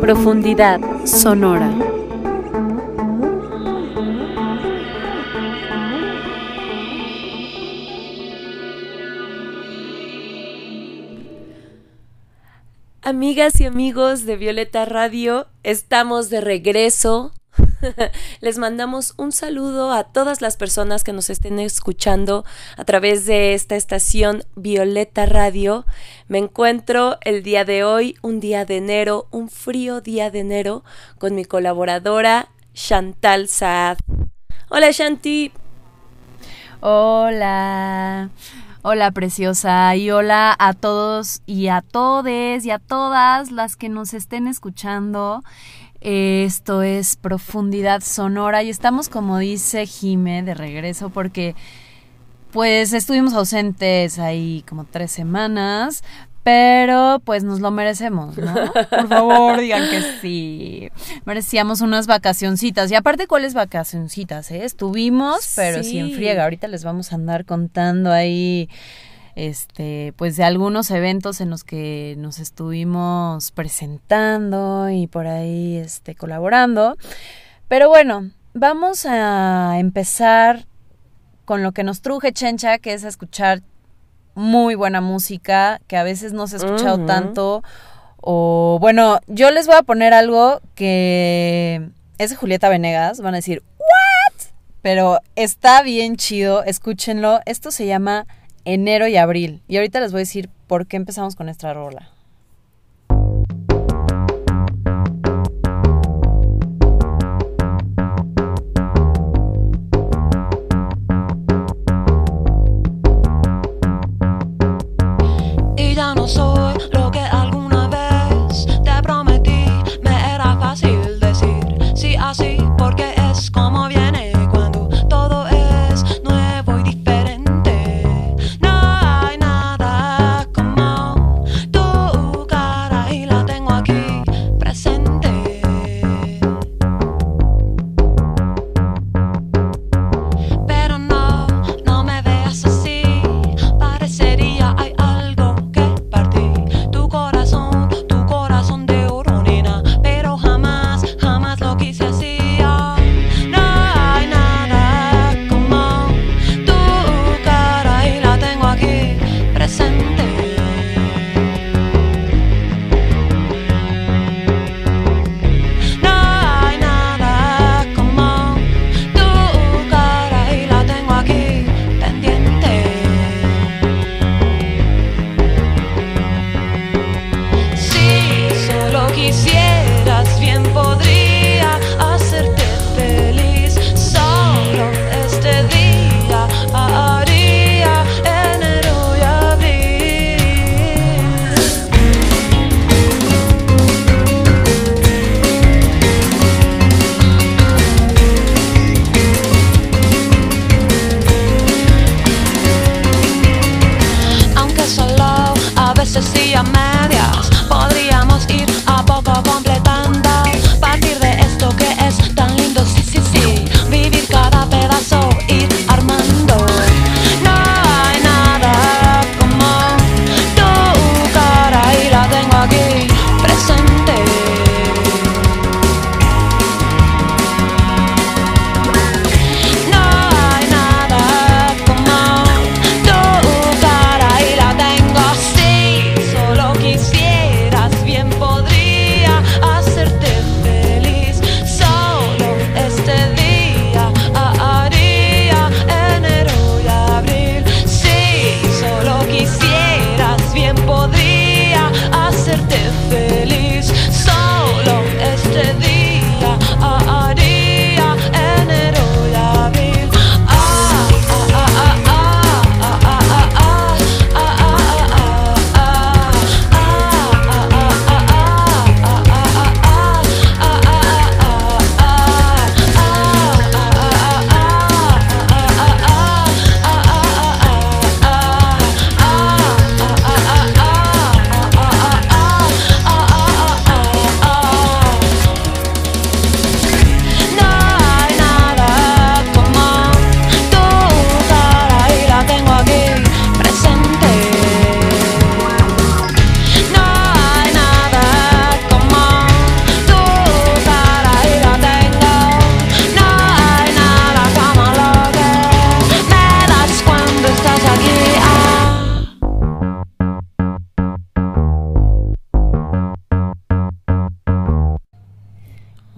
Profundidad sonora. Amigas y amigos de Violeta Radio, estamos de regreso Les mandamos un saludo a todas las personas que nos estén escuchando a través de esta estación Violeta Radio. Me encuentro el día de hoy, un día de enero, un frío día de enero, con mi colaboradora Chantal Saad. Hola Shanti. Hola. Hola preciosa y hola a todos y a todes y a todas las que nos estén escuchando. Esto es Profundidad Sonora y estamos, como dice Jime, de regreso porque pues estuvimos ausentes ahí como tres semanas, pero pues nos lo merecemos, ¿no? Por favor, digan que sí. Merecíamos unas vacacioncitas. Y aparte, ¿cuáles vacacioncitas? Eh? Estuvimos, pero sí. sin friega. Ahorita les vamos a andar contando ahí este, pues de algunos eventos en los que nos estuvimos presentando y por ahí este, colaborando. Pero bueno, vamos a empezar con lo que nos truje Chencha, que es escuchar muy buena música, que a veces no se ha escuchado tanto. O bueno, yo les voy a poner algo que es de Julieta Venegas. Van a decir, ¿what? Pero está bien chido, escúchenlo. Esto se llama enero y abril. Y ahorita les voy a decir por qué empezamos con esta rola.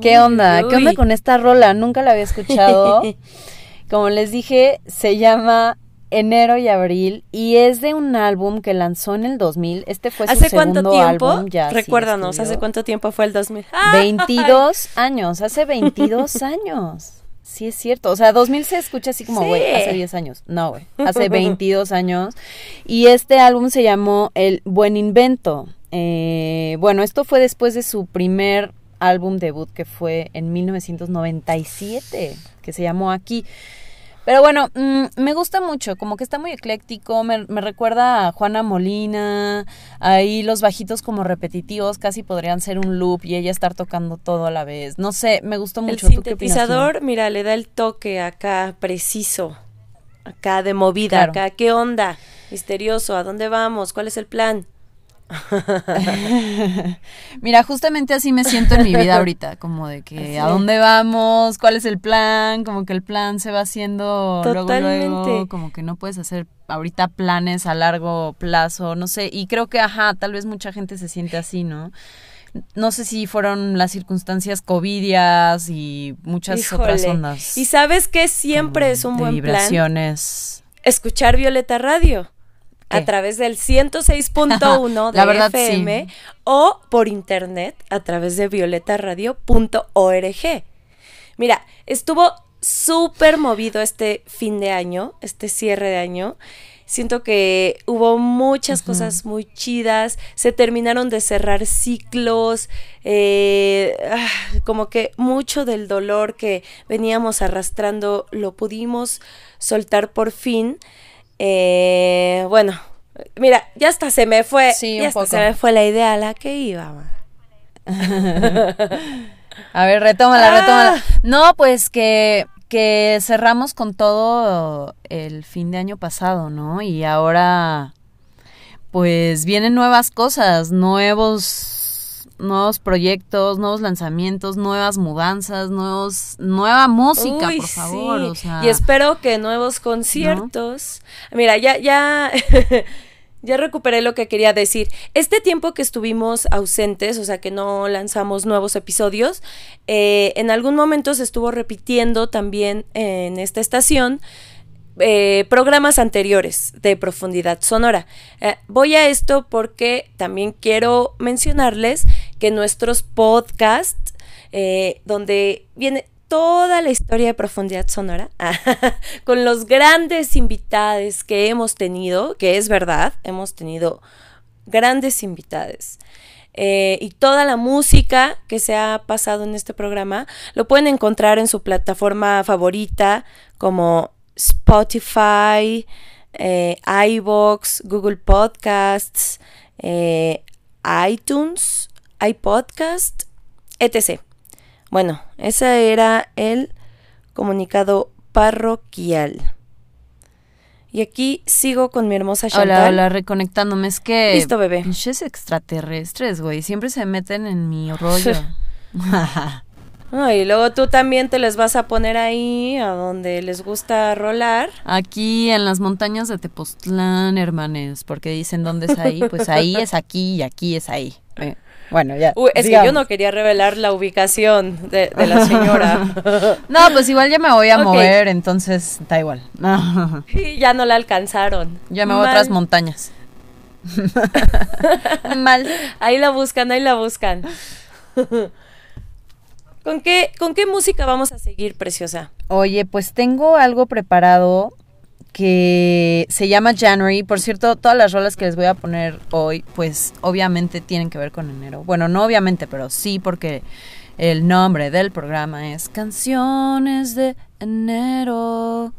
¿Qué onda? ¿Qué onda con esta rola? Nunca la había escuchado. Como les dije, se llama Enero y Abril y es de un álbum que lanzó en el 2000. Este fue su ¿Hace cuánto segundo tiempo? álbum. Ya, Recuérdanos. ¿hace cuánto tiempo fue el 2000? ¡Ah! 22 años, hace 22 años. Sí, es cierto. O sea, 2000 se escucha así como, Sí. güey, hace 10 años. No, güey, hace 22 años. Y este álbum se llamó El Buen Invento. Eh, bueno, esto fue después de su primer álbum debut que fue en 1997, que se llamó Aquí. Pero bueno, mm, me gusta mucho, como que está muy ecléctico, me, me recuerda a Juana Molina, ahí los bajitos como repetitivos casi podrían ser un loop y ella estar tocando todo a la vez. No sé, me gustó El mucho. ¿Tú qué opinas, Gina? sintetizador, mira, le da el toque acá preciso, acá de movida, Claro. acá, ¿qué onda? Misterioso, ¿a dónde vamos? ¿Cuál es el plan? Mira, justamente así me siento en mi vida ahorita, como de que a dónde vamos, cuál es el plan, como que el plan se va haciendo luego, luego, Totalmente. como que no puedes hacer ahorita planes a largo plazo, no sé, y creo que, ajá, tal vez mucha gente se siente así, ¿no? No sé si fueron las circunstancias covidias y muchas otras ondas. Y sabes que siempre es un buen plan vibraciones. escuchar Violeta Radio. A través del 106.1 de La verdad, sí. FM o por internet a través de violetaradio.org. Mira, estuvo súper movido este fin de año, este cierre de año. Siento que hubo muchas cosas muy chidas, se terminaron de cerrar ciclos, eh, ah, como que mucho del dolor que veníamos arrastrando lo pudimos soltar por fin. Eh, bueno, mira, ya hasta se me fue, Sí, ya un hasta poco. se me fue la idea a la que iba. A ver, retómala, Ah. retómala. No, pues que, que cerramos con todo el fin de año pasado, ¿no? Y ahora, pues vienen nuevas cosas, nuevos, nuevos proyectos, nuevos lanzamientos, nuevas mudanzas, nuevos, nueva música, Uy, por favor. sí. O sea, Y espero que nuevos conciertos. Mira, ya, ya, ya recuperé lo que quería decir. Este tiempo que estuvimos ausentes, o sea, que no lanzamos nuevos episodios, eh, en algún momento se estuvo repitiendo también en esta estación. eh, programas anteriores de profundidad sonora. Eh, voy a esto porque también quiero mencionarles que nuestros podcasts, eh, donde viene toda la historia de profundidad sonora, con los grandes invitados que hemos tenido, que es verdad, hemos tenido grandes invitados. eh, y toda la música que se ha pasado en este programa lo pueden encontrar en su plataforma favorita como Spotify, eh, iBox, Google Podcasts, iTunes, iPodcast, etc. Bueno, ese era el comunicado parroquial. Y aquí sigo con mi hermosa Chantal. Hola, hola, reconectándome. Es que. Listo, bebé. Pinches extraterrestres, güey. Siempre se meten en mi rollo. Ah, y luego tú también te les vas a poner ahí a donde les gusta rolar. Aquí en las montañas de Tepoztlán, hermanes, porque dicen dónde es ahí, pues ahí es aquí y aquí es ahí. Eh, bueno, ya. Uy, es que yo no quería revelar la ubicación de, de la señora. No, pues igual ya me voy a mover, entonces da igual. y ya no la alcanzaron. Ya me voy a otras montañas. Mal. Ahí la buscan, ahí la buscan. ¿Con qué, ¿Con qué música vamos a seguir, preciosa? Oye, pues tengo algo preparado que se llama January. Por cierto, todas las rolas que les voy a poner hoy, pues obviamente tienen que ver con enero. Bueno, no obviamente, pero sí porque el nombre del programa es Canciones de Enero.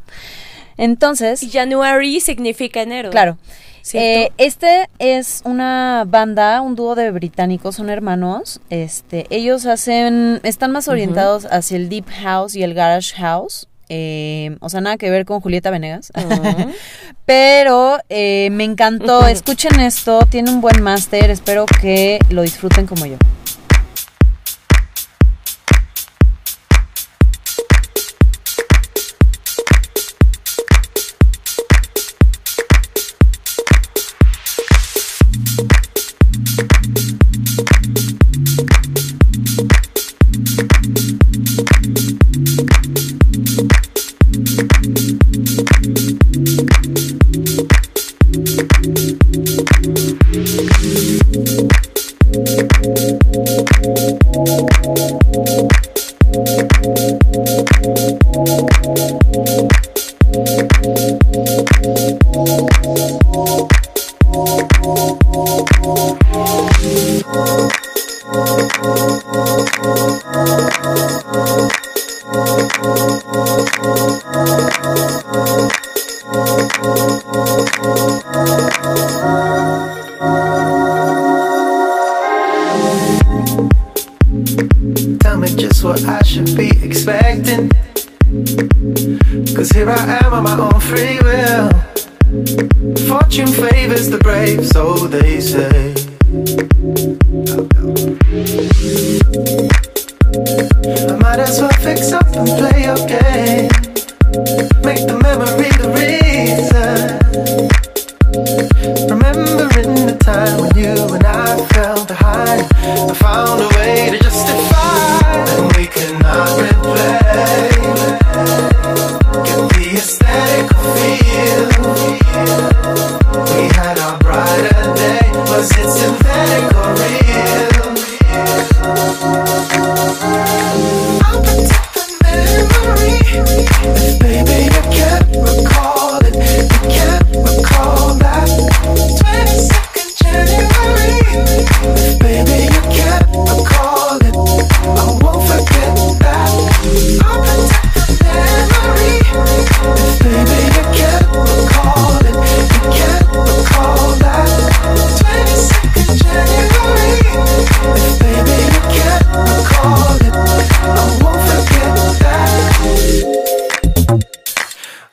Entonces, January significa enero. claro. Eh, este es una banda, un dúo de británicos, son hermanos. Este, ellos hacen, están más orientados hacia el deep house y el garage house. Eh, o sea, nada que ver con Julieta Venegas. Ujú. Pero eh, me encantó. Escuchen esto, tiene un buen máster. Espero que lo disfruten como yo.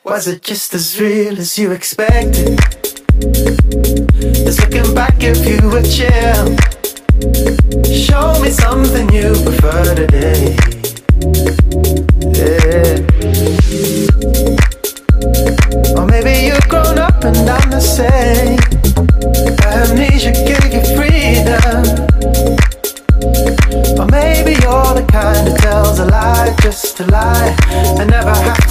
Was it just as real as you expected? Just looking back if you were chill. Show me something you prefer today. Yeah. Or maybe you've grown up and I'm the same. Amnesia gave you freedom. Or maybe you're the kind that tells a lie just to lie. And never have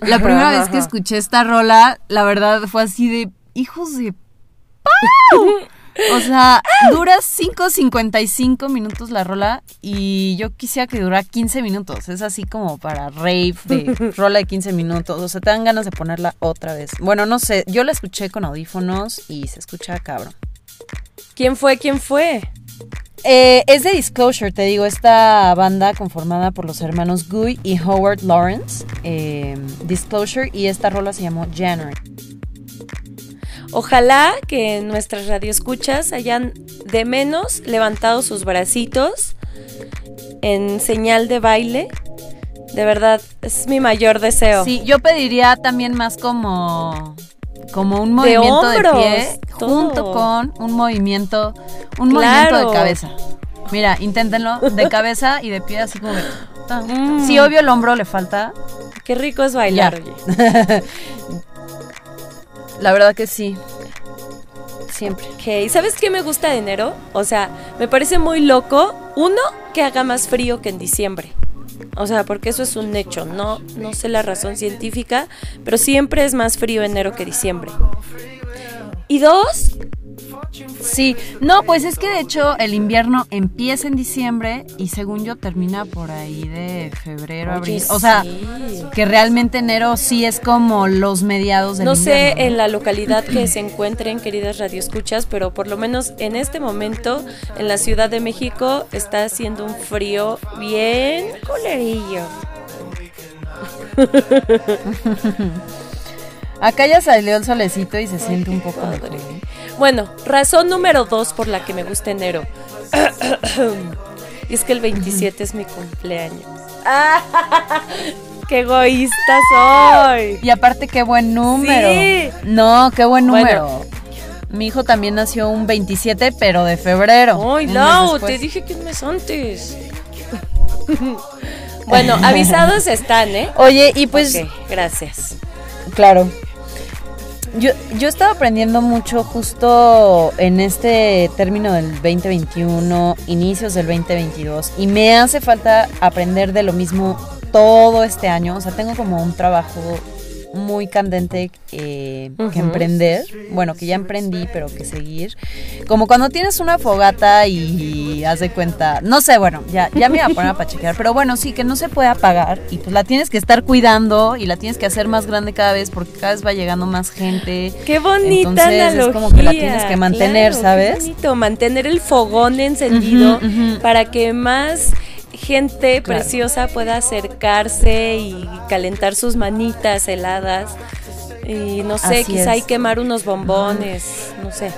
La primera vez que escuché esta rola, la verdad fue así de hijos de ¡Pau! O sea, dura 5.55 minutos la rola y yo quisiera que durara 15 minutos. Es así como para rave de rola de 15 minutos. O sea, te dan ganas de ponerla otra vez. Bueno, no sé, yo la escuché con audífonos y se escucha cabrón. ¿Quién fue? ¿Quién fue? Eh, es de Disclosure, te digo, esta banda conformada por los hermanos Guy y Howard Lawrence. eh, Disclosure y esta rola se llamó January. Ojalá que nuestras radioescuchas hayan de menos levantado sus bracitos en señal de baile. De verdad, es mi mayor deseo. Sí, yo pediría también más como como un movimiento de, hombros, pie todo. junto con un movimiento un Claro. movimiento de cabeza. Mira, inténtenlo de cabeza y de pie así como. Mm. Sí, obvio el hombro le falta. Qué rico es bailar, oye. La verdad que sí. Siempre. Ok, ¿sabes qué me gusta de enero? O sea, me parece muy loco, uno, que haga más frío que en diciembre. O sea, porque eso es un hecho, no, no sé la razón científica, pero siempre es más frío enero que diciembre. Y dos, Sí, no, pues es que de hecho el invierno empieza en diciembre y según yo termina por ahí de febrero, Oye, abril. O sea, sí. que realmente enero sí es como los mediados del no sé invierno, en la localidad que se encuentren, queridas radioescuchas, pero por lo menos en este momento en la Ciudad de México está haciendo un frío bien colerillo. Acá ya salió el solecito y se siente un poco mejor. Bueno, razón número dos por la que me gusta enero. y es que el 27 es mi cumpleaños. ¡Qué egoísta soy! Y aparte qué buen número. Sí. No, qué buen Bueno. número. Mi hijo también nació un 27, pero de febrero. ¡Ay, Lau! después. Te dije que un mes antes. bueno, avisados están, ¿eh? Oye, y pues gracias. Claro. Yo, yo estaba aprendiendo mucho justo en este término del 2021, inicios del 2022, y me hace falta aprender de lo mismo todo este año. O sea, tengo como un trabajo muy candente eh, que emprender. Bueno, que ya emprendí, pero que seguir. Como cuando tienes una fogata y haz de cuenta, no sé, bueno, ya, ya me iba a poner a pachequear, pero bueno, sí, que no se puede apagar y pues la tienes que estar cuidando y la tienes que hacer más grande cada vez porque cada vez va llegando más gente. Qué bonita Entonces, es como que la tienes que mantener, Claro, ¿sabes? Qué bonito, mantener el fogón encendido para que más gente Claro. preciosa pueda acercarse y calentar sus manitas heladas. Y no sé, Así quizá es. y quemar unos bombones, no sé.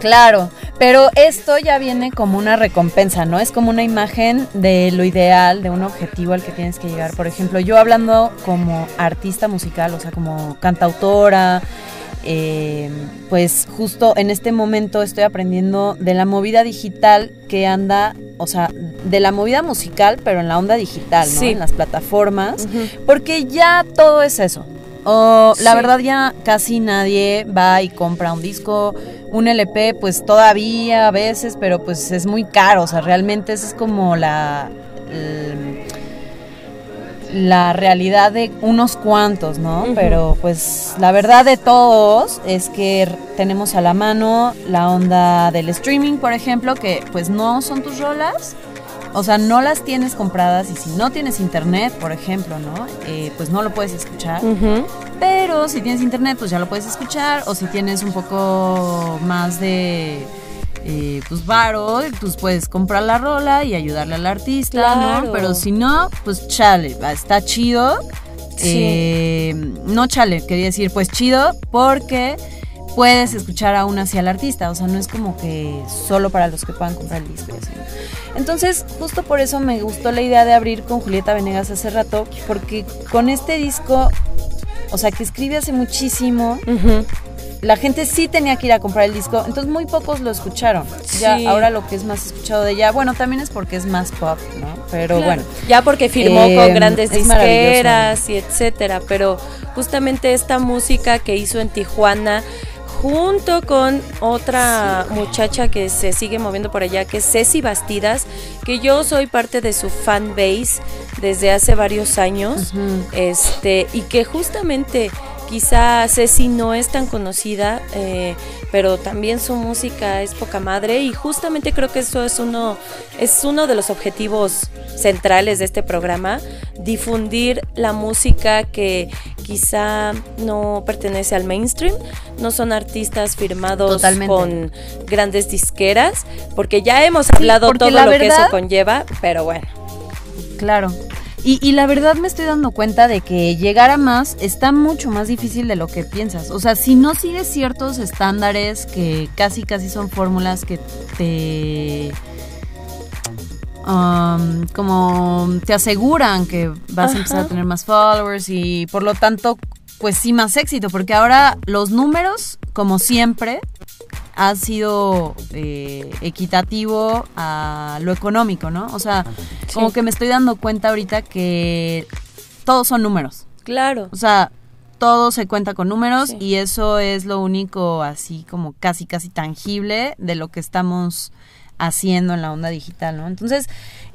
Claro, pero esto ya viene como una recompensa, ¿no? Es como una imagen de lo ideal, de un objetivo al que tienes que llegar. Por ejemplo, yo hablando como artista musical, o sea, como cantautora, eh, pues justo en este momento estoy aprendiendo de la movida digital que anda, o sea, de la movida musical, pero en la onda digital, ¿no? Sí. En las plataformas. Porque ya todo es eso. O la Sí. verdad ya casi nadie va y compra un disco, un LP, pues todavía a veces, pero pues es muy caro. O sea, realmente esa es como la la realidad de unos cuantos, ¿no? Pero pues la verdad de todos es que tenemos a la mano la onda del streaming, por ejemplo, que pues no son tus rolas, o sea, no las tienes compradas y si no tienes internet, por ejemplo, ¿no? Eh, pues no lo puedes escuchar. Pero si tienes internet, pues ya lo puedes escuchar. O si tienes un poco más de, eh, pues, varo, pues puedes comprar la rola y ayudarle al artista, Claro. ¿no? Pero si no, pues chale, está chido. Sí. Eh, no chale, quería decir, pues chido, porque puedes escuchar aún así al artista, o sea, no es como que solo para los que puedan comprar el disco. Entonces, justo por eso me gustó la idea de abrir con Julieta Venegas hace rato, porque con este disco, o sea, que escribe hace muchísimo. La gente sí tenía que ir a comprar el disco, entonces muy pocos lo escucharon. Ya ahora lo que es más escuchado de ella, bueno, también es porque es más pop, ¿no? Pero Claro. bueno. Ya porque firmó Eh, con grandes es maravilloso. disqueras y etcétera, pero justamente esta música que hizo en Tijuana junto con otra muchacha que se sigue moviendo por allá, que es Ceci Bastidas, que yo soy parte de su fan base desde hace varios años, este, y que justamente quizá Ceci no es tan conocida, eh, pero también su música es poca madre, y justamente creo que eso es uno, es uno de los objetivos centrales de este programa, difundir la música que quizá no pertenece al mainstream, no son artistas firmados Totalmente. con grandes disqueras, porque ya hemos hablado todo lo que eso conlleva, pero bueno. Claro. Y, y la verdad me estoy dando cuenta de que llegar a más está mucho más difícil de lo que piensas. O sea, si no sigues ciertos estándares que casi casi son fórmulas que te... um, como te aseguran que vas a empezar a tener más followers y por lo tanto, pues sí más éxito, porque ahora los números, como siempre, ha sido eh, equitativo a lo económico, ¿no? O sea, como que me estoy dando cuenta ahorita que todos son números. Claro. O sea, todo se cuenta con números Sí. y eso es lo único así como casi, casi tangible de lo que estamos haciendo en la onda digital, ¿no? Entonces,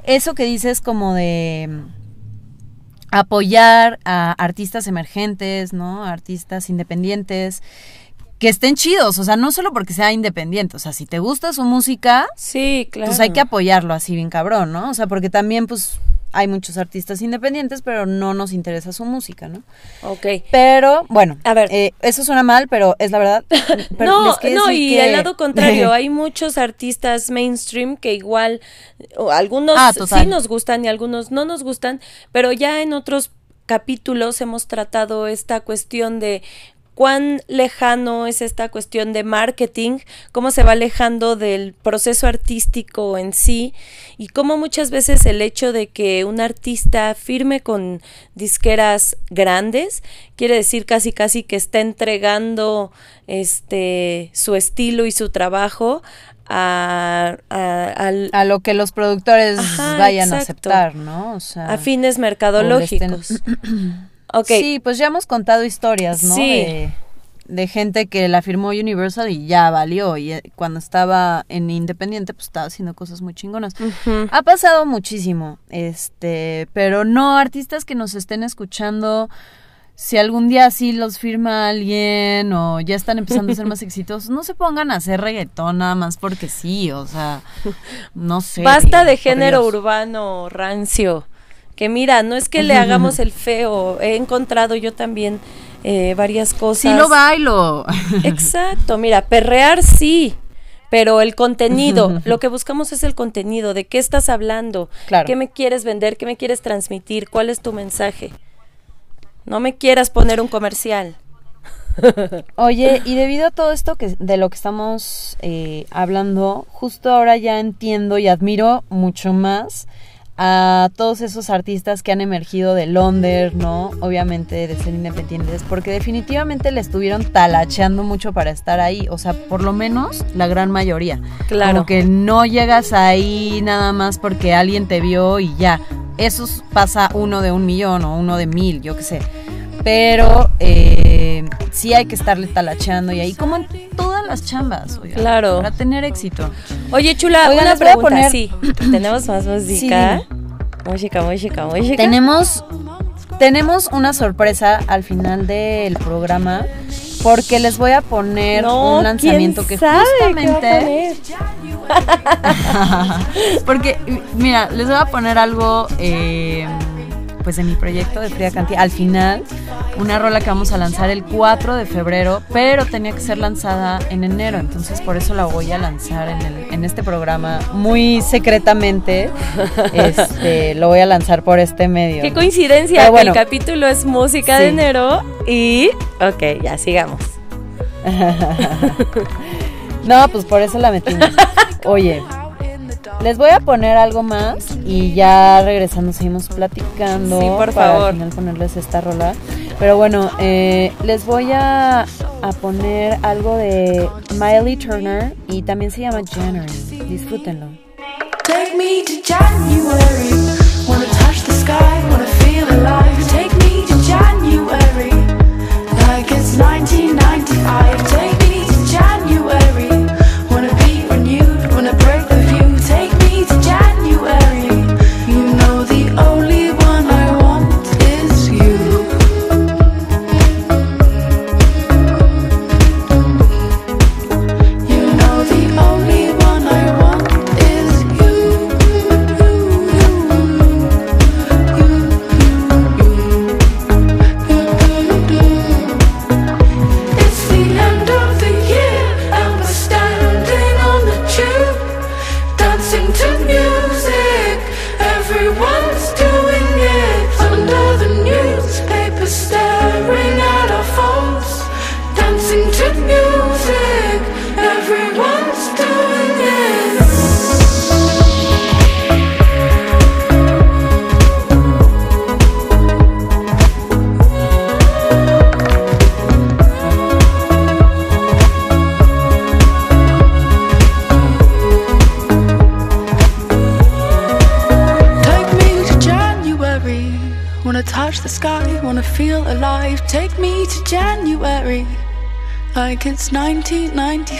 eso que dices como de mm, apoyar a artistas emergentes, ¿no? Artistas independientes que estén chidos, o sea, no solo porque sea independiente, o sea, si te gusta su música, Sí, claro. pues hay que apoyarlo así bien cabrón, ¿no? O sea, porque también pues hay muchos artistas independientes, pero no nos interesa su música, ¿no? Ok. Pero, bueno, A ver. eh, eso suena mal, pero es la verdad. Pero no, no, y que- al lado contrario, hay muchos artistas mainstream que igual, o algunos Ah, sí nos gustan y algunos no nos gustan, pero ya en otros capítulos hemos tratado esta cuestión de cuán lejano es esta cuestión de marketing, cómo se va alejando del proceso artístico en sí y cómo muchas veces el hecho de que un artista firme con disqueras grandes quiere decir casi casi que está entregando este su estilo y su trabajo a, a- lo que los productores Ajá, vayan a aceptar, ¿no? O sea, a fines mercadológicos. estén- Sí, pues ya hemos contado historias, ¿no? Sí. De, de gente que la firmó Universal y ya valió. Y eh, cuando estaba en Independiente, pues estaba haciendo cosas muy chingonas. Ha pasado muchísimo, este, pero no artistas que nos estén escuchando. Si algún día sí los firma alguien o ya están empezando a ser más exitosos, no se pongan a hacer reggaetón nada más porque sí, o sea, no sé. Basta de género urbano rancio. Que mira, no es que le hagamos el feo. He encontrado yo también eh, varias cosas. Sí lo bailo. Exacto, mira, perrear sí, pero el contenido, lo que buscamos es el contenido, de qué estás hablando, Claro. qué me quieres vender, qué me quieres transmitir, cuál es tu mensaje. No me quieras poner un comercial. Oye, y debido a todo esto que de lo que estamos eh, hablando, justo ahora ya entiendo y admiro mucho más a todos esos artistas que han emergido de Londres, ¿no? Obviamente de ser independientes, porque definitivamente le estuvieron talacheando mucho para estar ahí, o sea, por lo menos la gran mayoría. Claro. Como que no llegas ahí nada más porque alguien te vio y ya. Eso pasa uno de un millón o uno de mil, yo qué sé. Pero eh, sí hay que estarle talacheando y ahí, como en todas las chambas, oiga, Claro. Para tener éxito. Oye, chula, una les voy a pregunta, poner- sí. ¿Tenemos más música? música, música, música. Tenemos, tenemos una sorpresa al final del programa porque les voy a poner No, un lanzamiento ¿quién que sabe qué va a justamente... Porque, mira, les voy a poner algo, eh, pues de mi proyecto de Fría Cantidad. Al final, una rola que vamos a lanzar el 4 de febrero, pero tenía que ser lanzada en enero. Entonces, por eso la voy a lanzar en, el- en este programa muy secretamente. Este, lo voy a lanzar por este medio. Qué coincidencia que bueno. el capítulo es música de enero y... Ok, ya sigamos. no, pues por eso la metimos. Oye, les voy a poner algo más y ya regresando seguimos platicando. Sí, por para favor. al final ponerles esta rola. Pero bueno, eh, les voy a, a poner algo de Miley Turner y también se llama January. Disfrútenlo. Take me to January. Wanna touch the sky, wanna feel alive. Take me to January. Like it's 1995. Take me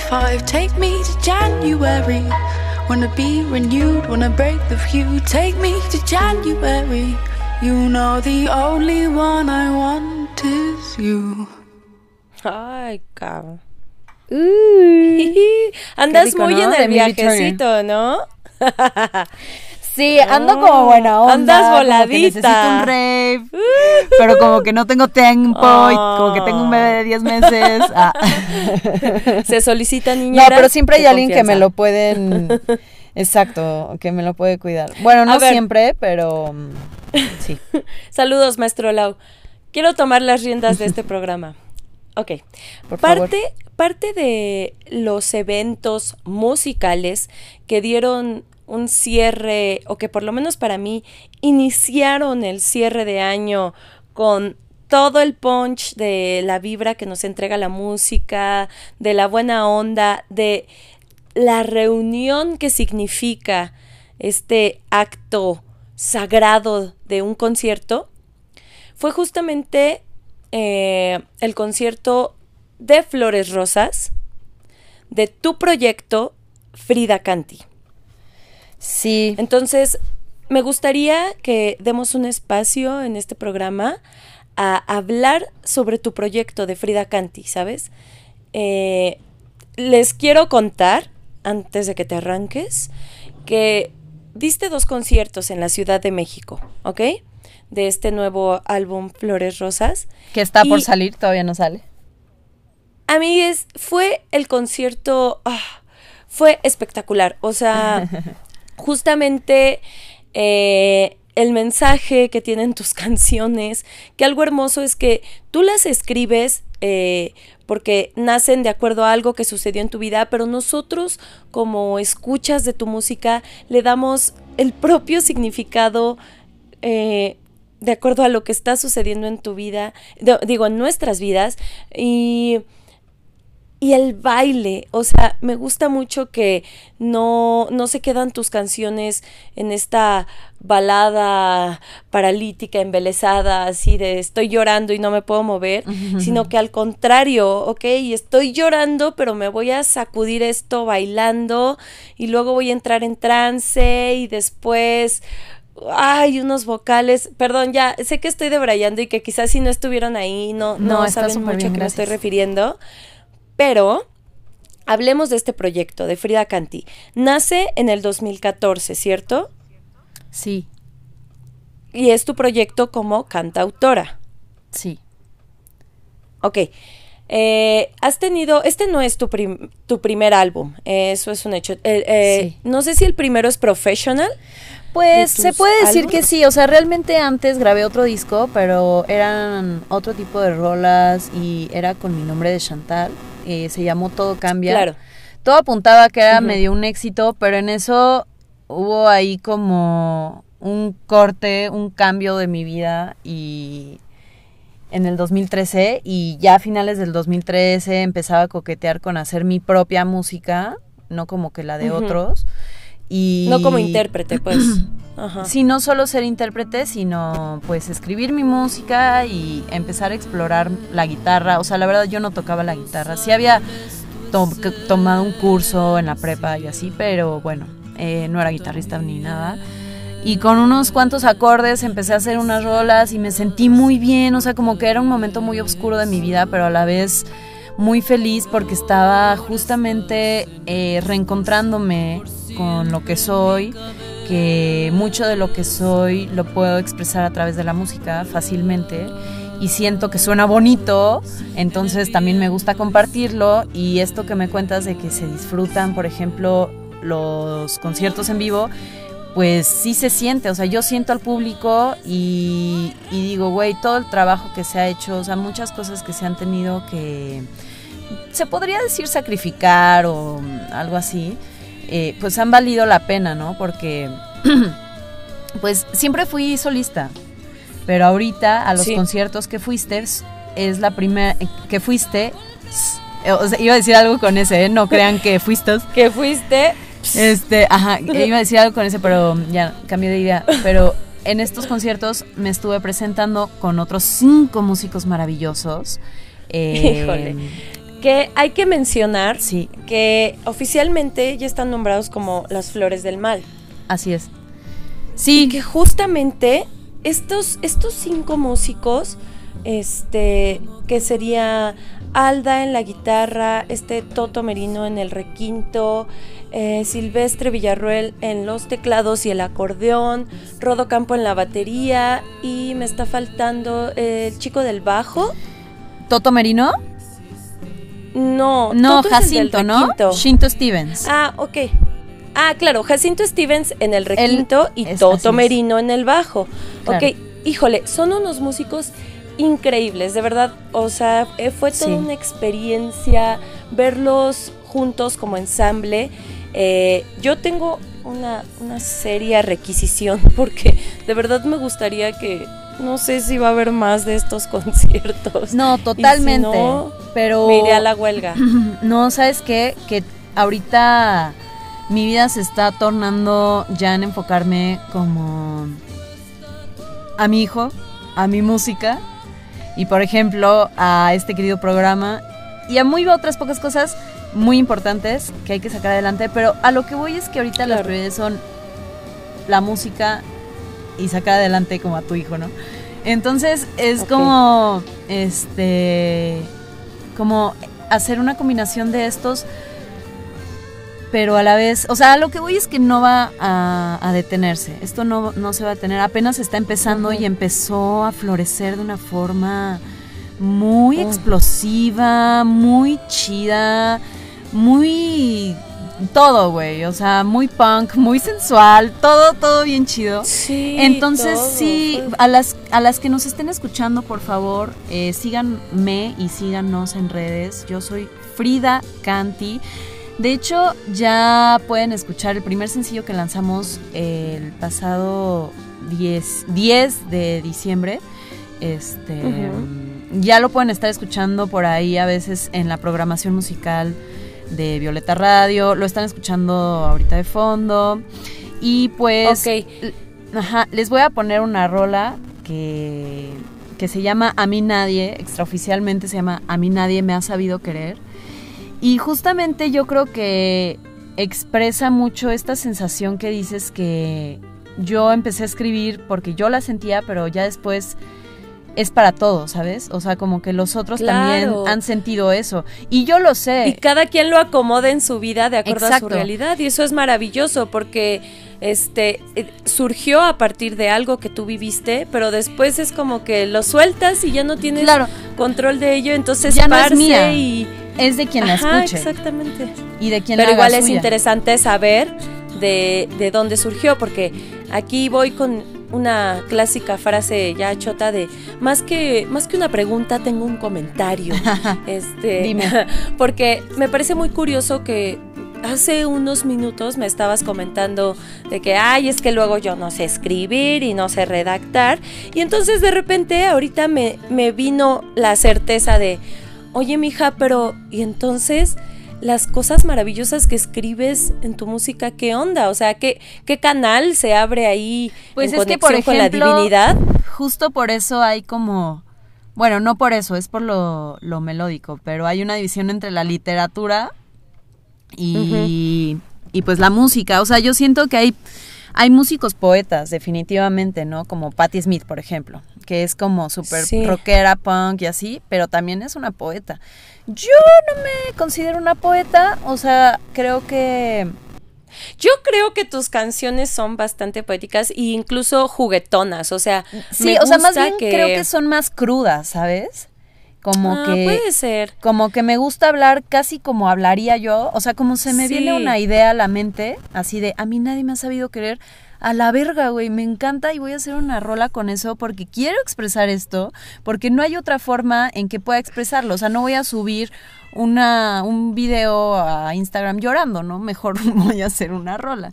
1995. Take me to January. Wanna be renewed, wanna break the view. Take me to January. You know the only one I want is you. Ay, cabrón. Andas rico, muy ¿no? en De el Miley viajecito, ¿no? Sí, ando como buena onda. Andas como que voladita. necesito un rave. Pero como que no tengo tiempo y como que tengo un bebé de 10 meses. Ah. Se solicita No, niñera. pero siempre hay alguien que me lo pueden. Exacto, que me lo puede cuidar. Bueno, no siempre, pero mm, sí. Saludos, maestro Lau. Quiero tomar las riendas de este programa. Ok. Por favor. parte, parte de los eventos musicales que dieron un cierre, o que por lo menos para mí iniciaron el cierre de año con todo el punch de la vibra que nos entrega la música, de la buena onda, de la reunión que significa este acto sagrado de un concierto, fue justamente eh, el concierto de Flores Rosas de tu proyecto Frida Canti. Sí. Entonces, me gustaría que demos un espacio en este programa a hablar sobre tu proyecto de Frida Canti, ¿sabes? Eh, les quiero contar, antes de que te arranques, que diste dos conciertos en la Ciudad de México, ¿ok? De este nuevo álbum Flores Rosas. Que está por salir, todavía no sale. Amigues, fue el concierto, ah, fue espectacular. O sea, justamente eh, el mensaje que tienen tus canciones, que algo hermoso es que tú las escribes eh, porque nacen de acuerdo a algo que sucedió en tu vida, pero nosotros como escuchas de tu música le damos el propio significado. eh, de acuerdo a lo que está sucediendo en tu vida, digo, en nuestras vidas, y y el baile, o sea, me gusta mucho que no, no se quedan tus canciones en esta balada paralítica, embelesada, así de estoy llorando y no me puedo mover, sino que al contrario, ok, estoy llorando, pero me voy a sacudir esto bailando y luego voy a entrar en trance y después Ay, unos vocales. Perdón, ya sé que estoy debrayando y que quizás si no estuvieron ahí no, no, No, saben mucho bien, a qué me estoy refiriendo. Pero hablemos de este proyecto de Frida Canti. Nace en el 2014, ¿cierto? Sí, Y es tu proyecto como cantautora. sí. Ok. Eh, has tenido, este no es tu, prim- tu primer álbum, eh, eso es un hecho. Eh, eh, Sí. No sé si el primero es Professional. Pues se puede decir que sí, o sea, realmente antes grabé otro disco, pero eran otro tipo de rolas y era con mi nombre de Chantal, eh, se llamó Todo Cambia. Claro. Todo apuntaba que era medio un éxito, pero en eso hubo ahí como un corte, un cambio de mi vida y en el 2013 y ya a finales del 2013 empezaba a coquetear con hacer mi propia música, no como que la de otros. Y No como intérprete, pues. Ajá. Sí, no solo ser intérprete, sino pues escribir mi música y empezar a explorar la guitarra. O sea, la verdad yo no tocaba la guitarra. Sí había to- tomado un curso en la prepa y así, pero bueno, eh, no era guitarrista ni nada. Y con unos cuantos acordes empecé a hacer unas rolas y me sentí muy bien. O sea, como que era un momento muy oscuro de mi vida, pero a la vez muy feliz porque estaba justamente eh, reencontrándome con lo que soy, que mucho de lo que soy lo puedo expresar a través de la música fácilmente y siento que suena bonito, entonces también me gusta compartirlo y esto que me cuentas de que se disfrutan, por ejemplo, los conciertos en vivo, pues sí se siente, o sea, yo siento al público y, y digo, güey, todo el trabajo que se ha hecho, o sea, muchas cosas que se han tenido que, se podría decir sacrificar o algo así, eh, pues han valido la pena, ¿no? Porque, pues siempre fui solista, pero ahorita a los Sí. conciertos que fuiste es- la primera que fuiste. O sea, iba a decir algo con ese, ¿eh? no crean que fuiste. Que fuiste. Este, ajá, iba a decir algo con ese, pero ya cambié de idea. Pero en estos conciertos me estuve presentando con otros cinco músicos maravillosos. Eh, Híjole. Que hay que mencionar Sí, que oficialmente ya están nombrados como las flores del mal. así es. Y Sí, que justamente estos, estos cinco músicos, este, que sería Alda en la guitarra, este Toto Merino en el requinto, eh, Silvestre Villarruel en los teclados y el acordeón, Rodo Campo en la batería y me está faltando el chico del bajo. Toto Merino. No, No, Toto Jacinto, ¿no? Shinto Stevens. Ah, ok. Ah, claro, Jacinto Stevens en el requinto y Toto. Merino en el bajo. Claro. Ok, híjole, son unos músicos increíbles, de verdad. O sea, eh, fue toda Sí. una experiencia verlos juntos como ensamble. Eh, yo tengo una, una seria requisición porque de verdad me gustaría que, no sé si va a haber más de estos conciertos. No, totalmente. no, pero Me iré a la huelga. No, ¿sabes qué? Que ahorita mi vida se está tornando ya en enfocarme como a mi hijo, a mi música y por ejemplo a este querido programa y a muy otras pocas cosas muy importantes que hay que sacar adelante, pero a lo que voy es que ahorita las prioridades son la música y sacar adelante como a tu hijo, ¿no? Entonces es como este como hacer una combinación de estos pero a la vez, o sea, lo que voy es que no va a, a detenerse. Esto no, no se va a detener. Apenas está empezando y empezó a florecer de una forma muy Oh. explosiva, muy chida, muy todo, güey. O sea, muy punk, muy sensual, todo, todo bien chido. Sí. Entonces, todo, sí, a las, a las que nos estén escuchando, por favor, eh, síganme y síganos en redes. Yo soy Frida Canti. De hecho, ya pueden escuchar el primer sencillo que lanzamos el pasado 10, 10 de diciembre. Este. Ya lo pueden estar escuchando por ahí a veces en la programación musical de Violeta Radio. Lo están escuchando ahorita de fondo. Y pues Ok. Ajá, les voy a poner una rola que, que se llama A mí nadie, extraoficialmente se llama A mí nadie me ha sabido querer. Y justamente yo creo que expresa mucho esta sensación que dices que yo empecé a escribir porque yo la sentía, pero ya después es para todos, ¿sabes? O sea, como que los otros también han sentido eso. Y yo lo sé. Y cada quien lo acomoda en su vida de acuerdo a su realidad. Y eso es maravilloso porque este eh, surgió a partir de algo que tú viviste, pero después es como que lo sueltas y ya no tienes Claro. control de ello, entonces Ya no es esparce mía. y es de quien la Ajá, escuche exactamente. y de quien Pero la haga igual es suya. interesante saber de, de dónde surgió, porque aquí voy con una clásica frase ya chota de más que más que una pregunta tengo un comentario este Dime. porque me parece muy curioso que hace unos minutos me estabas comentando de que ay es que luego yo no sé escribir y no sé redactar y entonces de repente ahorita me, me vino la certeza de oye mija pero y entonces las cosas maravillosas que escribes en tu música, ¿qué onda? O sea, ¿qué, qué canal se abre ahí Pues en es que, por conexión con la ejemplo, divinidad? Justo por eso hay como... Bueno, no por eso, es por lo, lo melódico, pero hay una división entre la literatura y, y pues la música. O sea, yo siento que hay, hay músicos poetas, definitivamente, ¿no? Como Patti Smith, por ejemplo, que es como súper Sí. rockera, punk y así, pero también es una poeta. Yo no me considero una poeta, o sea, creo que... Yo creo que tus canciones son bastante poéticas e incluso juguetonas, o sea, Sí, me o sea, más bien creo que son más crudas, ¿sabes? Como Ah, que... puede ser. Como que me gusta hablar casi como hablaría yo, o sea, como se me viene una idea a la mente, así de, a mí nadie me ha sabido querer, a la verga, güey, me encanta y voy a hacer una rola con eso porque quiero expresar esto, porque no hay otra forma en que pueda expresarlo, o sea, no voy a subir una, un video a Instagram llorando, ¿no? Mejor voy a hacer una rola.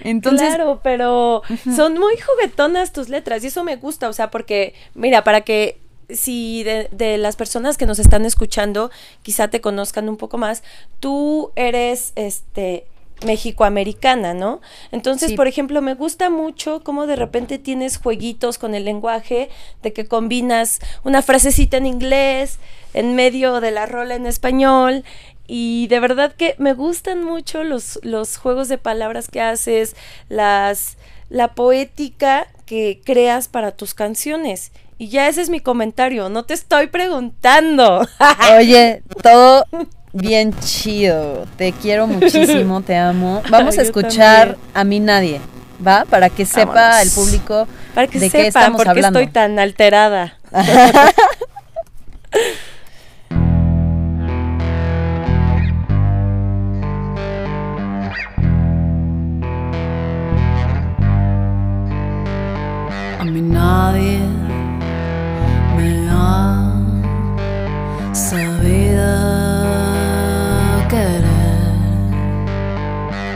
Entonces, claro, pero son muy juguetonas tus letras y eso me gusta, o sea, porque, mira, para que si de, de las personas que nos están escuchando quizá te conozcan un poco más, tú eres, este, mexicoamericana, ¿no? Entonces, Sí. por ejemplo, me gusta mucho cómo de repente tienes jueguitos con el lenguaje, de que combinas una frasecita en inglés en medio de la rola en español. Y de verdad que me gustan mucho los, los juegos de palabras que haces, las, la poética que creas para tus canciones. Y ya ese es mi comentario, no te estoy preguntando. Oye, todo bien chido. Te quiero muchísimo, te amo. Vamos a escuchar a mí nadie, ¿va? Para que sepa Vámonos. el público Para que de qué sepan estamos por qué hablando. estoy tan alterada. A mí nadie me ha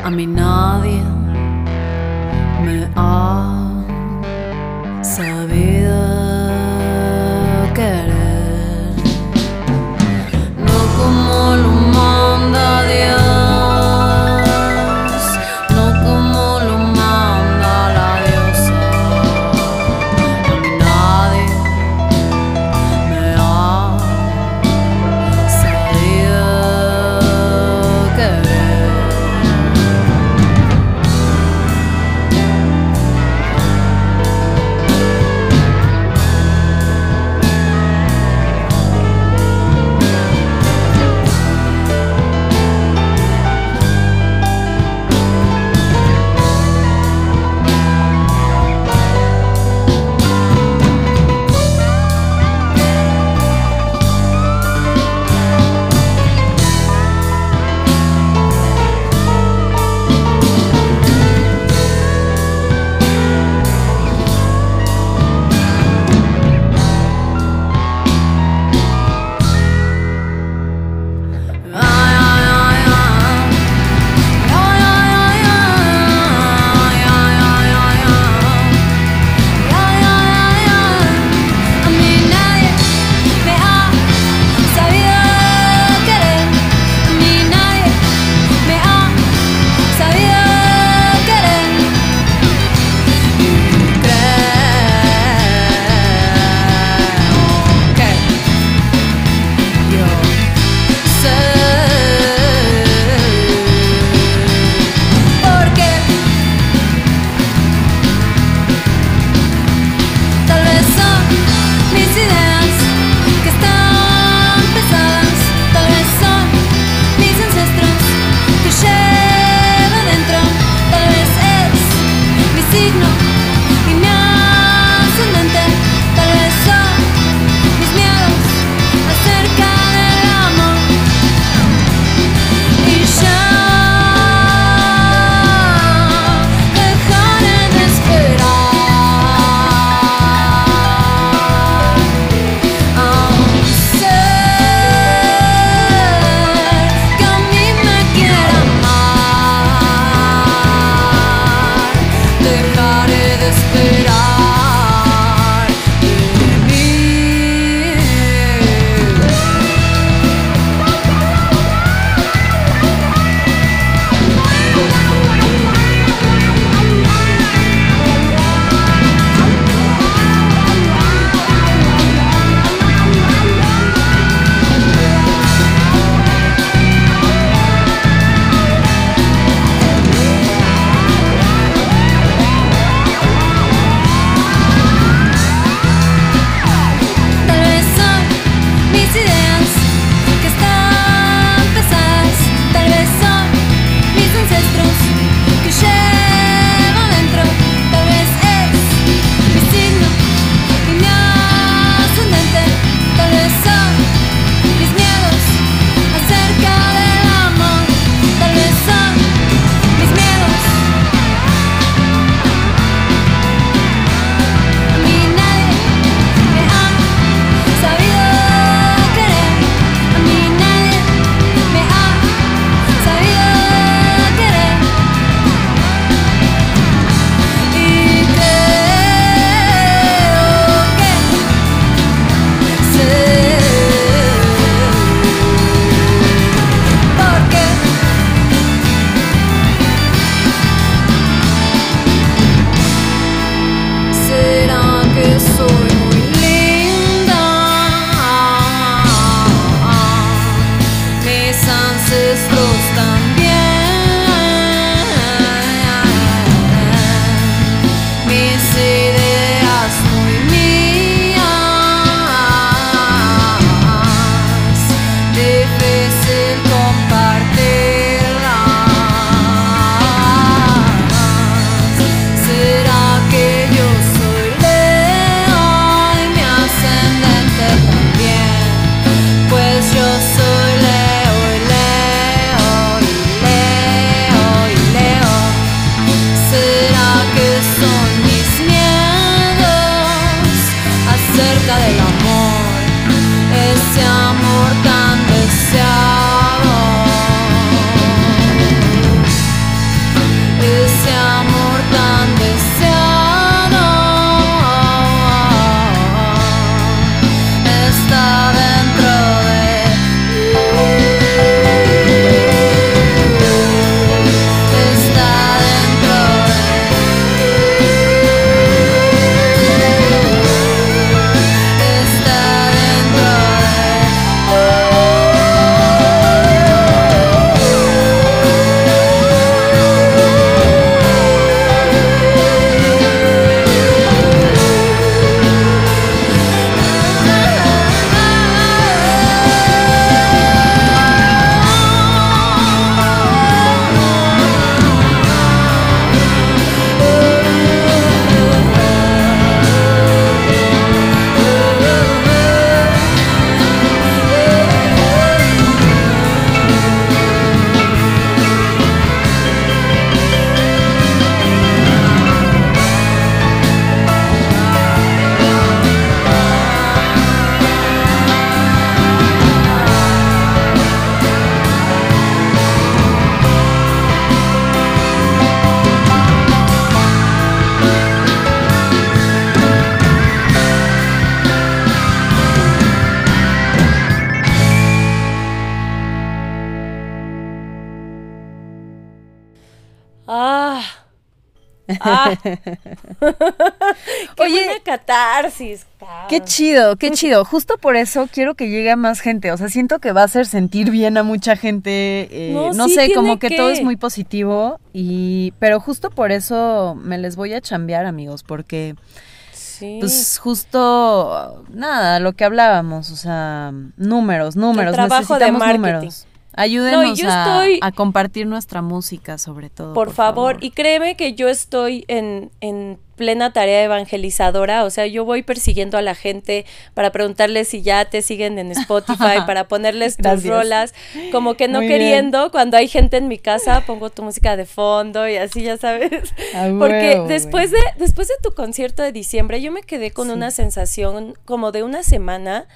A mí nadie qué Oye, buena catarsis. Qué Caro. chido, qué chido. Justo por eso quiero que llegue a más gente. O sea, siento que va a hacer sentir bien a mucha gente. eh, No, no sí, sé, como que, que. todo es muy positivo. Y, pero justo por eso me les voy a chambear, amigos, porque Sí. pues justo nada, lo que hablábamos, o sea, números, números, trabajo de necesitamos marketing. números. Ayúdenos No, a, estoy- a compartir nuestra música, sobre todo. por, favor. Y créeme que yo estoy en, en plena tarea evangelizadora. O sea, yo voy persiguiendo a la gente para preguntarles si ya te siguen en Spotify, para ponerles tus Gracias. rolas. Como que no Muy bien. queriendo, cuando hay gente en mi casa, pongo tu música de fondo y así, ya sabes. Porque después de, después de tu concierto de diciembre, yo me quedé con Sí. una sensación como de una semana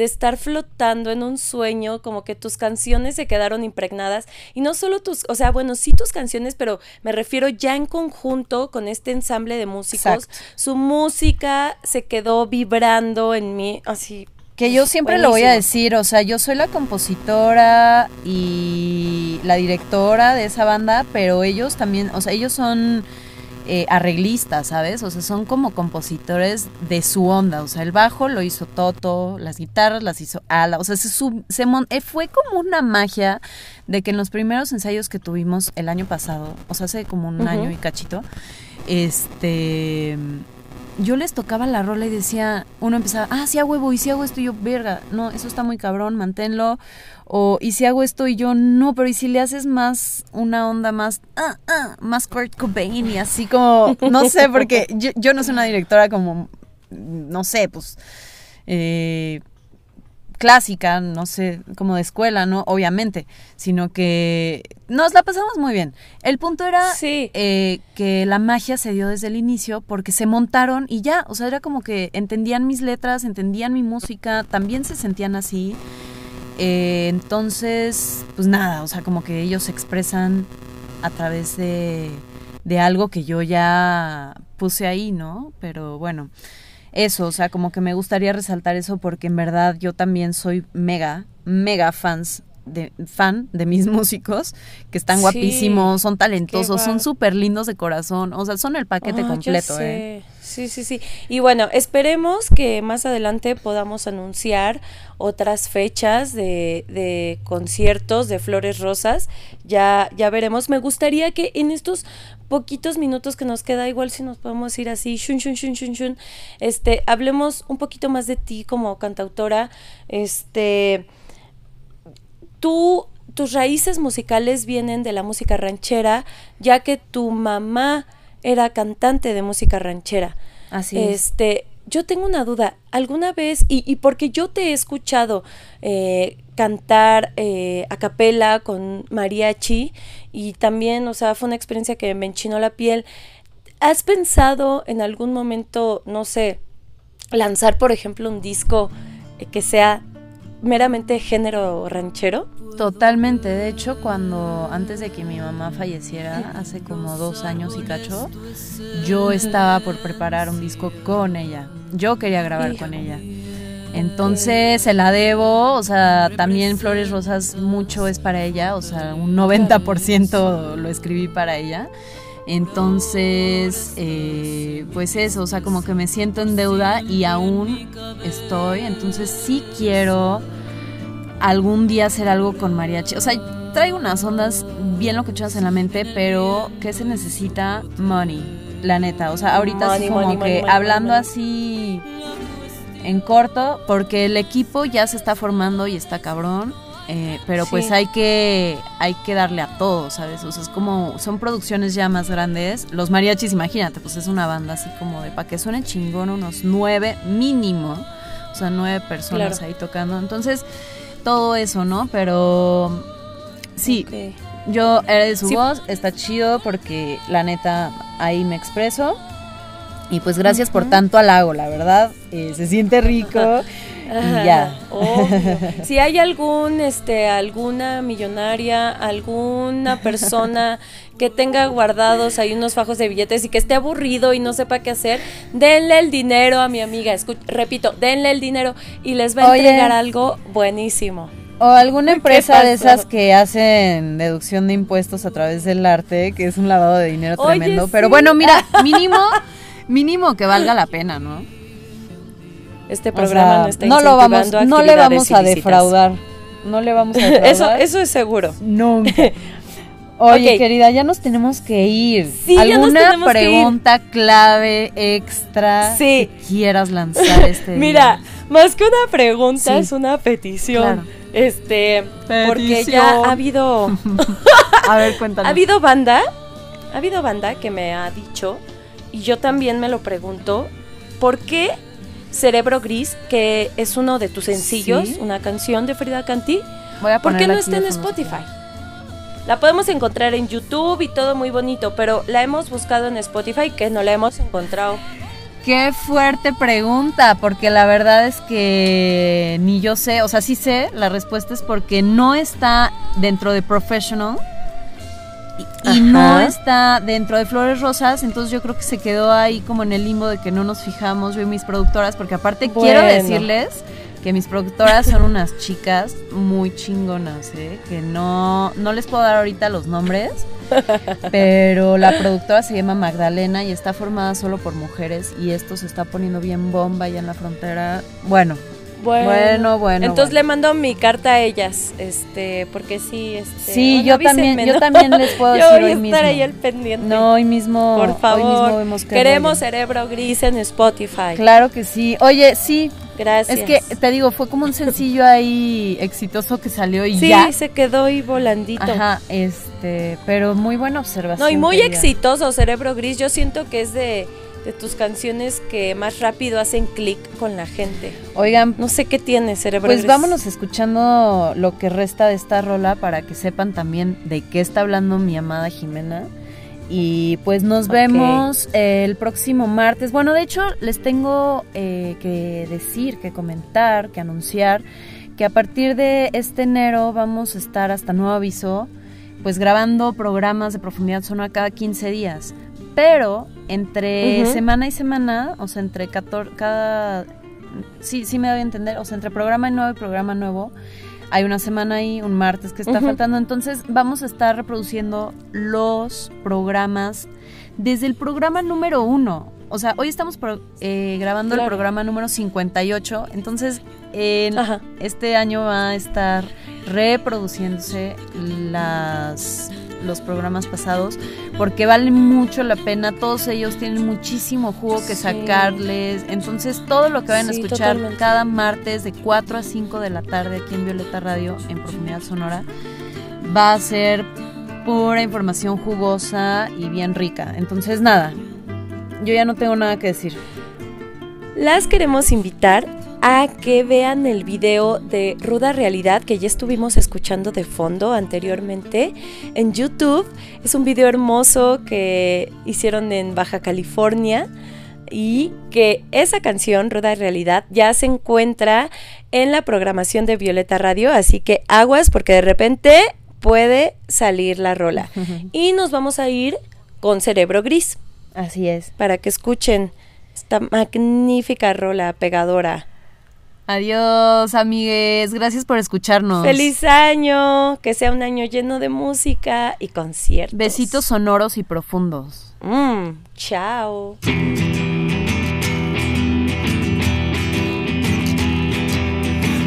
de estar flotando en un sueño, como que tus canciones se quedaron impregnadas y no solo tus, o sea, bueno, sí tus canciones, pero me refiero ya en conjunto con este ensamble de músicos, Exacto. su música se quedó vibrando en mí, así. Que yo siempre lo voy a decir, o sea, yo soy la compositora y la directora de esa banda, pero ellos también, o sea, ellos son eh, arreglistas, ¿sabes? O sea, son como compositores de su onda, o sea, el bajo lo hizo Toto, las guitarras las hizo Ala, o sea, se, sub- se mon- eh, fue como una magia de que en los primeros ensayos que tuvimos el año pasado, o sea, hace como un año y cachito, este yo les tocaba la rola y decía, uno empezaba, ah, si hago huevo, y si hago esto, y yo, verga, no, eso está muy cabrón, manténlo. O, y si hago esto, y yo, no, pero y si le haces más, una onda más, ah, ah, más Kurt Cobain, y así como, no sé, porque yo, yo no soy una directora como, no sé, pues, eh, clásica, no sé, como de escuela, ¿no? Obviamente, sino que nos la pasamos muy bien. El punto era Sí. eh, que la magia se dio desde el inicio porque se montaron y ya, o sea, era como que entendían mis letras, entendían mi música, también se sentían así. Eh, entonces, pues nada, o sea, como que ellos se expresan a través de, de algo que yo ya puse ahí, ¿no? Pero bueno, eso, o sea, como que me gustaría resaltar eso porque en verdad yo también soy mega, mega fans de, fan de mis músicos, que están Sí, guapísimos, son talentosos, son súper lindos de corazón, o sea, son el paquete Ah, completo. ¿eh? Sí, sí, sí. Y bueno, esperemos que más adelante podamos anunciar otras fechas de, de conciertos de Flores Rosas. Ya, ya veremos. Me gustaría que en estos poquitos minutos que nos queda, igual si nos podemos ir así, shun, shun, shun, shun, shun, este, hablemos un poquito más de ti como cantautora. Este, tú, tus raíces musicales vienen de la música ranchera, ya que tu mamá era cantante de música ranchera. Así es. Este, yo tengo una duda. ¿Alguna vez, y, y porque yo te he escuchado eh, cantar eh, a capela con mariachi, y también, o sea, fue una experiencia que me enchinó la piel. ¿Has pensado en algún momento, no sé, lanzar, por ejemplo, un disco eh, que sea meramente género ranchero? Totalmente, de hecho cuando antes de que mi mamá falleciera, hace como dos años y cacho, yo estaba por preparar un disco con ella, yo quería grabar con ella. Entonces se la debo, o sea, también Flores Rosas mucho es para ella, o sea, un 90% lo escribí para ella. Entonces, eh, pues eso, o sea, como que me siento en deuda y aún estoy, entonces sí quiero algún día hacer algo con mariachi. O sea, traigo unas ondas bien locuchonas en la mente, pero ¿qué se necesita? Money, la neta. O sea, ahorita Money, así como money, que money, hablando así en corto, porque el equipo ya se está formando y está cabrón. Eh, pero pues hay que hay que darle a todo, ¿sabes? O sea, es como son producciones ya más grandes. Los mariachis, imagínate, pues es una banda así como de para que suene chingón unos nueve mínimo, o sea, nueve personas Claro. ahí tocando. Entonces, todo eso, ¿no? Pero sí, yo eres su Sí. voz, está chido porque la neta ahí me expreso. Y pues gracias por tanto halago, la verdad. eh, se siente rico. y ya. Obvio. Si hay algún, este, alguna millonaria, alguna persona que tenga guardados ahí unos fajos de billetes y que esté aburrido y no sepa qué hacer, denle el dinero a mi amiga. Escu- repito, denle el dinero y les va a Oye. entregar algo buenísimo. O alguna ¿Qué empresa de esas que hacen deducción de impuestos a través del arte, que es un lavado de dinero Oye, tremendo. sí. Pero bueno, mira, mínimo, mínimo que valga la pena, ¿no? Este O programa sea, no está no lo vamos, no le vamos a ilícitas. defraudar. No le vamos a defraudar. Eso, eso es seguro. Nunca. Oye, querida, ya nos tenemos que ir. Sí, ¿Alguna pregunta clave extra Sí. que quieras lanzar este Mira, día? más que una pregunta, Sí. es una petición. Claro. Este, porque ya ha habido A ver, cuéntanos. ha habido banda, ha habido banda que me ha dicho y yo también me lo pregunto, ¿por qué Cerebro Gris, que es uno de tus sencillos, Sí. una canción de Frida Cantí, Voy a ¿por qué no está en. Spotify? La podemos encontrar en YouTube y todo muy bonito, pero la hemos buscado en Spotify que no la hemos encontrado. Qué fuerte pregunta, porque la verdad es que ni yo sé, o sea, sí sé, la respuesta es porque no está dentro de Professional y, y no está dentro de Flores Rosas, entonces yo creo que se quedó ahí como en el limbo de que no nos fijamos yo y mis productoras, porque aparte quiero decirles que mis productoras son unas chicas muy chingonas, ¿eh? que no, no les puedo dar ahorita los nombres, pero la productora se llama Magdalena y está formada solo por mujeres y esto se está poniendo bien bomba ya en la frontera. Bueno, Bueno, bueno, Entonces bueno. le mando mi carta a ellas, este, porque sí, este. Sí, yo también- yo también les puedo yo decir voy hoy estar mismo. ahí al pendiente. no, hoy mismo, por hoy favor. mismo vemos qué Queremos. Cerebro Gris en Spotify. Claro que sí. Oye, sí, Gracias. es que te digo, fue como un sencillo ahí exitoso que salió y sí, ya. se quedó ahí volandito. Ajá, este, pero muy buena observación. No, y muy querida. exitoso Cerebro Gris. Yo siento que es de, de tus canciones que más rápido hacen clic con la gente. Oigan, No sé qué tiene Cerebro Pues vámonos escuchando lo que resta de esta rola para que sepan también de qué está hablando mi amada Jimena. Y pues nos vemos el próximo martes. Bueno, de hecho les tengo eh, que decir, que comentar, que anunciar que a partir de este enero vamos a estar hasta nuevo aviso, pues grabando programas de profundidad sonora cada 15 días. Pero entre semana y semana, o sea, entre 14, cada sí, sí me doy a entender. O sea, entre programa nuevo y programa nuevo, hay una semana ahí, un martes que está faltando. Entonces, vamos a estar reproduciendo los programas desde el programa número uno. O sea, hoy estamos pro- eh, grabando el programa número 58. Entonces, este año va a estar reproduciéndose las los programas pasados porque vale mucho la pena todos ellos tienen muchísimo jugo que Sí. sacarles entonces todo lo que vayan a escuchar totalmente. cada martes de 4 a 5 de la tarde aquí en Violeta Radio en Profundidad Sonora va a ser pura información jugosa y bien rica entonces nada yo ya no tengo nada que decir Las queremos invitar a que vean el video de Ruda Realidad que ya estuvimos escuchando de fondo anteriormente en YouTube. Es un video hermoso que hicieron en Baja California y que esa canción, Ruda Realidad, ya se encuentra en la programación de Violeta Radio, así que aguas porque de repente puede salir la rola. Y nos vamos a ir con Cerebro Gris así es para que escuchen esta magnífica rola pegadora. Adiós amigues gracias por escucharnos ¡Feliz año! Que sea un año lleno de música y conciertos. besitos sonoros y profundos Mm, chao.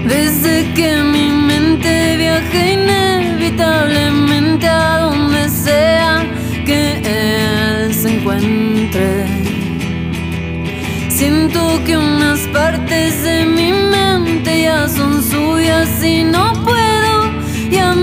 Desde que mi mente viaja inevitablemente a donde sea que él se encuentre. Siento que unas partes de mi mente ya son suyas y no puedo ya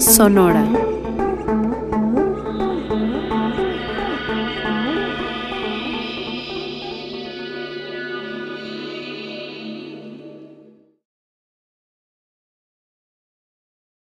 Sonora.